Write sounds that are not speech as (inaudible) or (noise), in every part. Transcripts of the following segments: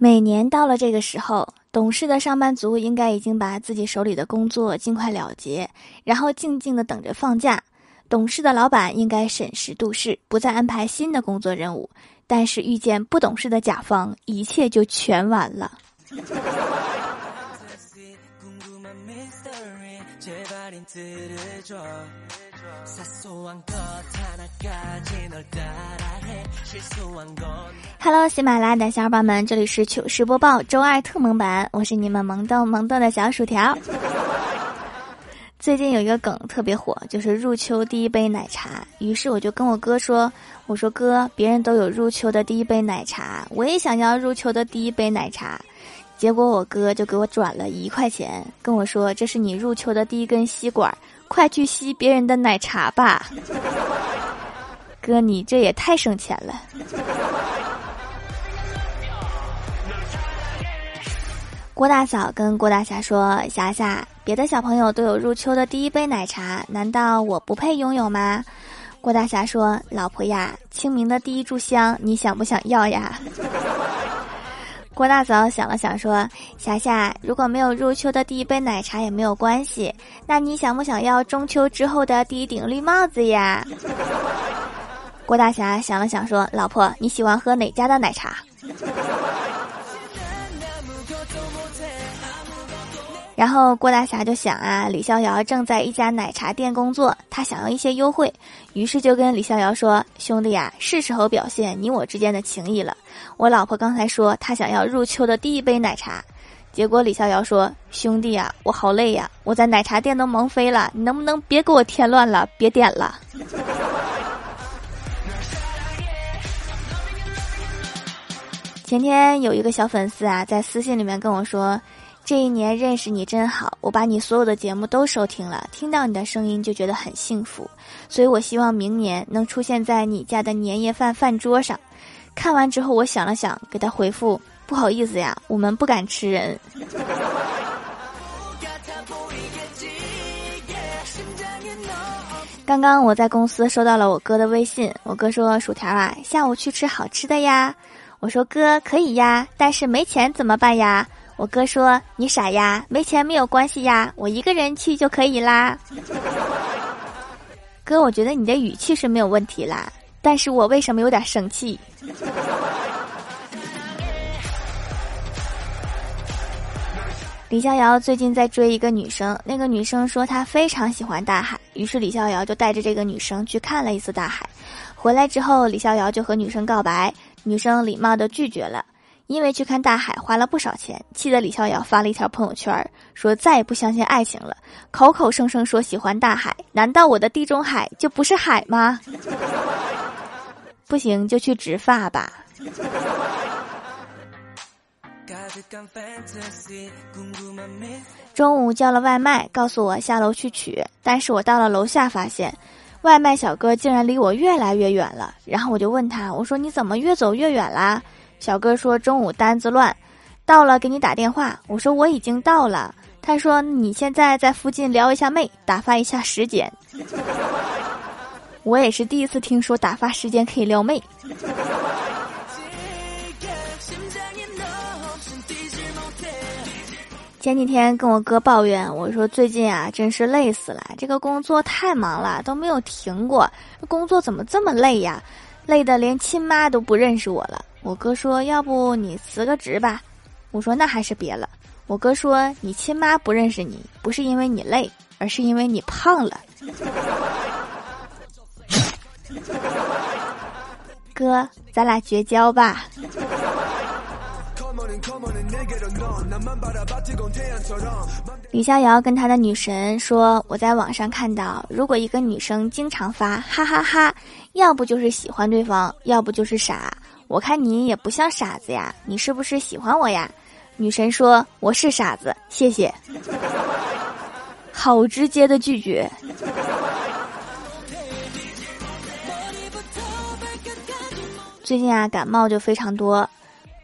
每年到了这个时候，懂事的上班族应该已经把自己手里的工作尽快了结，然后静静的等着放假。懂事的老板应该审时度势，不再安排新的工作任务。但是遇见不懂事的甲方，一切就全完了。(laughs) Hello，喜马拉雅的小伙伴们，这里是糗事播报周二特萌版，我是你们萌豆萌豆的小薯条。最近有一个梗特别火，就是入秋第一杯奶茶。于是我就跟我哥说：“我说哥，别人都有入秋的第一杯奶茶，我也想要入秋的第一杯奶茶。”结果我哥就给我转了一块钱，跟我说：“这是你入秋的第一根吸管，快去吸别人的奶茶吧。”哥，你这也太省钱了。郭大嫂跟郭大侠说：“霞霞，别的小朋友都有入秋的第一杯奶茶，难道我不配拥有吗？”郭大侠说：“老婆呀，清明的第一炷香，你想不想要呀？”郭大嫂想了想说：“霞霞，如果没有入秋的第一杯奶茶也没有关系，那你想不想要中秋之后的第一顶绿帽子呀？” (laughs) 郭大侠想了想说：“老婆，你喜欢喝哪家的奶茶？”然后郭大侠就想啊，李逍遥正在一家奶茶店工作，他想要一些优惠，于是就跟李逍遥说：“兄弟呀，是时候表现你我之间的情谊了。我老婆刚才说她想要入秋的第一杯奶茶，结果李逍遥说：兄弟呀，我好累呀，我在奶茶店都忙飞了，你能不能别给我添乱了，别点了。”前天有一个小粉丝啊，在私信里面跟我说。这一年认识你真好，我把你所有的节目都收听了，听到你的声音就觉得很幸福，所以我希望明年能出现在你家的年夜饭饭桌上。看完之后，我想了想，给他回复：不好意思呀，我们不敢吃人。刚刚我在公司收到了我哥的微信，我哥说：“薯条啊，下午去吃好吃的呀。”我说：“哥可以呀，但是没钱怎么办呀？”我哥说：“你傻呀，没钱没有关系呀，我一个人去就可以啦。”哥，我觉得你的语气是没有问题啦，但是我为什么有点生气？李逍遥最近在追一个女生，那个女生说她非常喜欢大海，于是李逍遥就带着这个女生去看了一次大海。回来之后，李逍遥就和女生告白，女生礼貌的拒绝了。因为去看大海花了不少钱，气得李逍遥发了一条朋友圈，说再也不相信爱情了，口口声声说喜欢大海，难道我的地中海就不是海吗？(laughs) 不行就去植发吧。中午叫了外卖，告诉我下楼去取，但是我到了楼下发现，外卖小哥竟然离我越来越远了，然后我就问他，我说你怎么越走越远啦？小哥说中午单子乱，到了给你打电话。我说我已经到了。他说你现在在附近撩一下妹，打发一下时间。我也是第一次听说打发时间可以撩妹。前几天跟我哥抱怨，我说最近啊真是累死了，这个工作太忙了，都没有停过。工作怎么这么累呀？累得连亲妈都不认识我了。我哥说：“要不你辞个职吧。”我说：“那还是别了。”我哥说：“你亲妈不认识你，不是因为你累，而是因为你胖了。”哥，咱俩绝交吧。李逍遥跟他的女神说：“我在网上看到，如果一个女生经常发哈哈哈，要不就是喜欢对方，要不就是傻。”我看你也不像傻子呀，你是不是喜欢我呀？女神说：“我是傻子，谢谢。”好直接的拒绝。最近啊，感冒就非常多，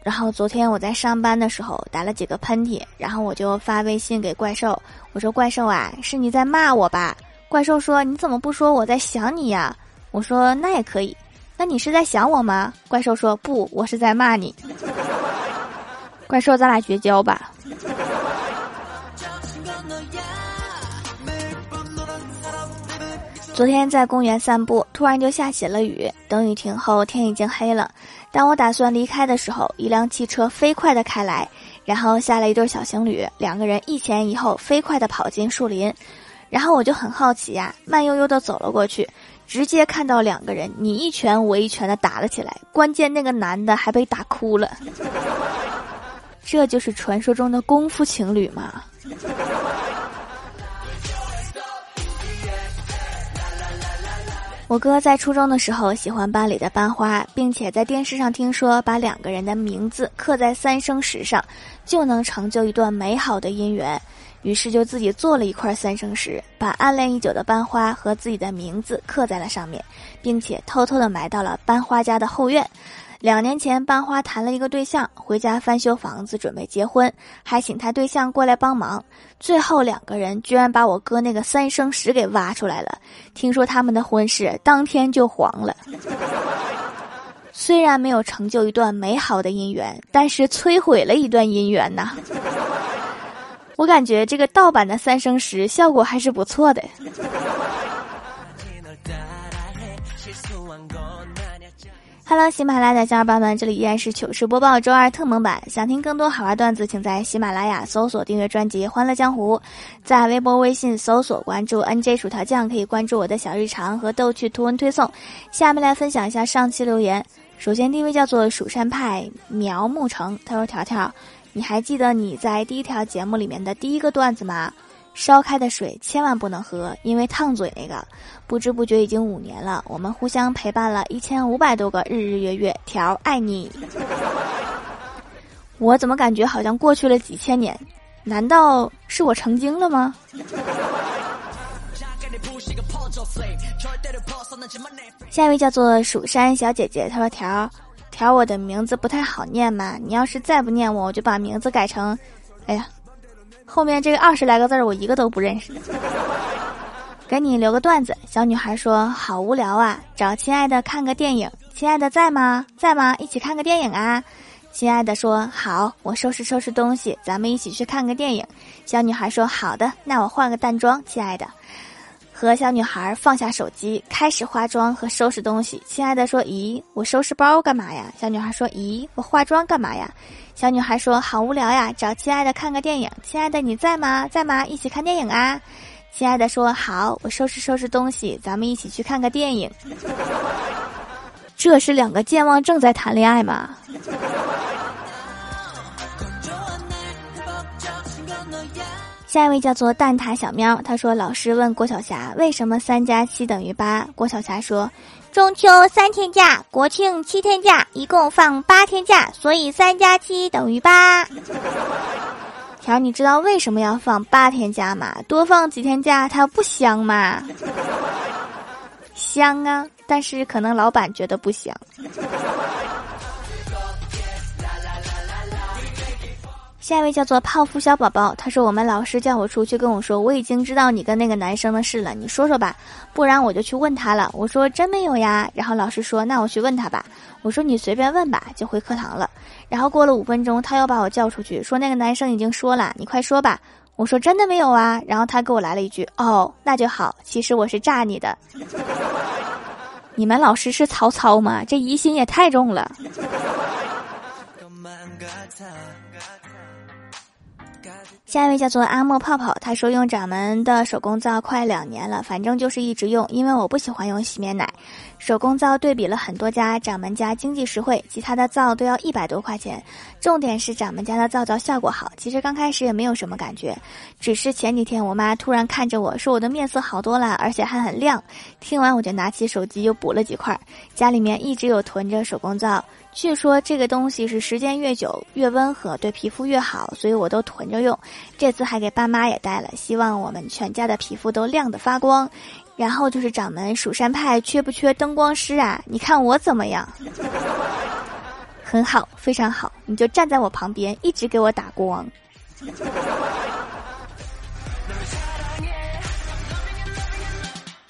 然后昨天我在上班的时候打了几个喷嚏，然后我就发微信给怪兽，我说：“怪兽啊，是你在骂我吧？”怪兽说：“你怎么不说我在想你呀？”我说：“那也可以。”那你是在想我吗？怪兽说不，我是在骂你。怪兽，咱俩绝交吧。昨天在公园散步，突然就下起了雨。等雨停后，天已经黑了。当我打算离开的时候，一辆汽车飞快的开来，然后下来一对小情侣，两个人一前一后飞快的跑进树林。然后我就很好奇呀，慢悠悠的走了过去，直接看到两个人你一拳我一拳的打了起来。关键那个男的还被打哭了。(laughs) 这就是传说中的功夫情侣吗？我哥在初中的时候喜欢班里的班花，并且在电视上听说把两个人的名字刻在三生石上，就能成就一段美好的姻缘。于是就自己做了一块三生石，把暗恋已久的班花和自己的名字刻在了上面，并且偷偷的埋到了班花家的后院。两年前，班花谈了一个对象，回家翻修房子，准备结婚，还请他对象过来帮忙。最后，两个人居然把我哥那个三生石给挖出来了。听说他们的婚事当天就黄了。(laughs) 虽然没有成就一段美好的姻缘，但是摧毁了一段姻缘呐。我感觉这个盗版的三生石效果还是不错的。Hello，喜马拉雅的小伙伴们，这里依然是糗事播报周二特蒙版。想听更多好玩段子，请在喜马拉雅搜索订阅专辑《欢乐江湖》，在微博、微信搜索关注 NJ 薯条酱，可以关注我的小日常和逗趣图文推送。下面来分享一下上期留言。首先，第一位叫做蜀山派苗木成，他说：“条条，你还记得你在第一条节目里面的第一个段子吗？”烧开的水千万不能喝，因为烫嘴那个。不知不觉已经五年了，我们互相陪伴了一千五百多个日日月月。条爱你，(laughs) 我怎么感觉好像过去了几千年？难道是我成精了吗？下一位叫做蜀山小姐姐，她说：“条条，我的名字不太好念嘛，你要是再不念我，我就把名字改成……哎呀。”后面这个二十来个字，我一个都不认识。(laughs) 给你留个段子，小女孩说：“好无聊啊，找亲爱的看个电影。亲爱的在吗？在吗？一起看个电影啊。”亲爱的说：“好，我收拾收拾东西，咱们一起去看个电影。”小女孩说：“好的，那我换个淡妆。”亲爱的和小女孩放下手机，开始化妆和收拾东西。亲爱的说：“咦，我收拾包干嘛呀？”小女孩说：“咦，我化妆干嘛呀？”小女孩说：“好无聊呀，找亲爱的看个电影。亲爱的你在吗？在吗？一起看电影啊。”亲爱的说：“好，我收拾收拾东西，咱们一起去看个电影。(laughs) ”这是两个健忘症在谈恋爱吗？下一位叫做蛋挞小喵，他说：“老师问郭晓霞，为什么三加七等于八？”郭晓霞说。中秋三天假，国庆七天假，一共放八天假，所以三加七等于八。条，你知道为什么要放八天假吗？多放几天假，它不香吗？香啊，但是可能老板觉得不香。下一位叫做泡芙小宝宝，他说我们老师叫我出去跟我说，我已经知道你跟那个男生的事了，你说说吧，不然我就去问他了。我说真没有呀，然后老师说那我去问他吧。我说你随便问吧，就回课堂了。然后过了五分钟，他又把我叫出去，说那个男生已经说了，你快说吧。我说真的没有啊，然后他给我来了一句哦，那就好，其实我是诈你的。(laughs) 你们老师是曹操吗？这疑心也太重了。下一位叫做阿莫泡泡，他说用掌门的手工皂快两年了，反正就是一直用，因为我不喜欢用洗面奶。手工皂对比了很多家，掌门家经济实惠，其他的皂都要一百多块钱。重点是掌门家的皂皂效果好。其实刚开始也没有什么感觉，只是前几天我妈突然看着我说我的面色好多了，而且还很亮。听完我就拿起手机又补了几块。家里面一直有囤着手工皂。据说这个东西是时间越久越温和，对皮肤越好，所以我都囤着用。这次还给爸妈也带了，希望我们全家的皮肤都亮得发光。然后就是掌门蜀山派缺不缺灯光师啊？你看我怎么样？(laughs) 很好，非常好，你就站在我旁边，一直给我打光。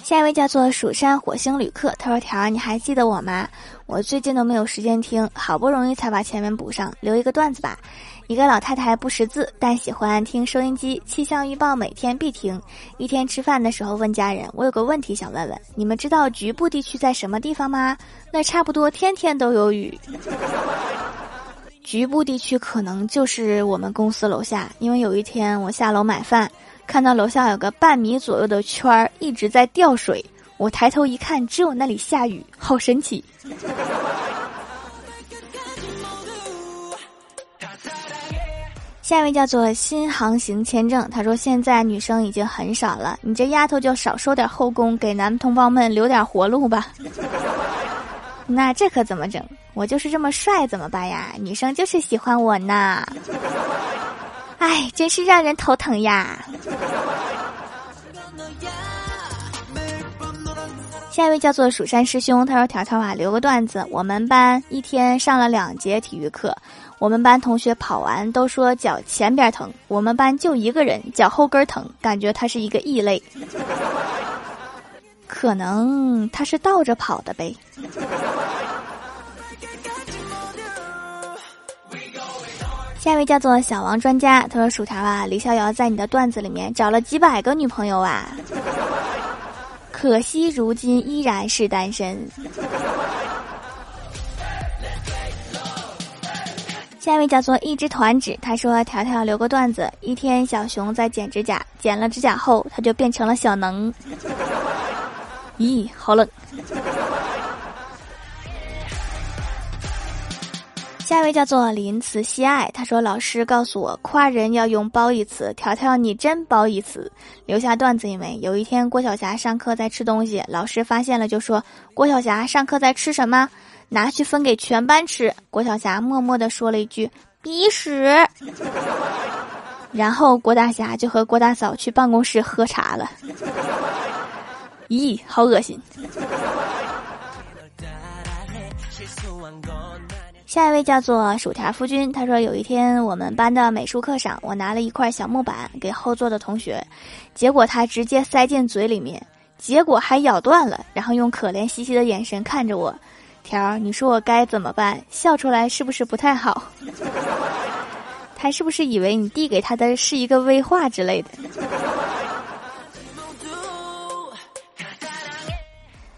下一位叫做蜀山火星旅客，他说：“条儿，你还记得我吗？我最近都没有时间听，好不容易才把前面补上，留一个段子吧。一个老太太不识字，但喜欢听收音机，气象预报每天必听。一天吃饭的时候问家人：我有个问题想问问，你们知道局部地区在什么地方吗？那差不多天天都有雨。局部地区可能就是我们公司楼下，因为有一天我下楼买饭。”看到楼下有个半米左右的圈儿一直在掉水，我抬头一看，只有那里下雨，好神奇。下一位叫做新航行签证，他说现在女生已经很少了，你这丫头就少收点后宫，给男同胞们留点活路吧。那这可怎么整？我就是这么帅，怎么办呀？女生就是喜欢我呢。哎，真是让人头疼呀！下一位叫做蜀山师兄，他说：“条条啊，留个段子。我们班一天上了两节体育课，我们班同学跑完都说脚前边疼，我们班就一个人脚后跟疼，感觉他是一个异类，(laughs) 可能他是倒着跑的呗。(laughs) ”下一位叫做小王专家，他说：“薯条啊，李逍遥在你的段子里面找了几百个女朋友啊，可惜如今依然是单身。”下一位叫做一只团纸，他说：“条条留个段子，一天小熊在剪指甲，剪了指甲后，他就变成了小能。(laughs) 咦，好冷。”下一位叫做林慈西爱，他说：“老师告诉我，夸人要用褒义词。条条，你真褒义词。留下段子一枚。有一天，郭晓霞上课在吃东西，老师发现了，就说：郭晓霞上课在吃什么？拿去分给全班吃。郭晓霞默默地说了一句：鼻屎。然后郭大侠就和郭大嫂去办公室喝茶了。咦，好恶心。”下一位叫做薯条夫君，他说有一天我们班的美术课上，我拿了一块小木板给后座的同学，结果他直接塞进嘴里面，结果还咬断了，然后用可怜兮兮的眼神看着我，条儿，你说我该怎么办？笑出来是不是不太好？(laughs) 他是不是以为你递给他的是一个威化之类的？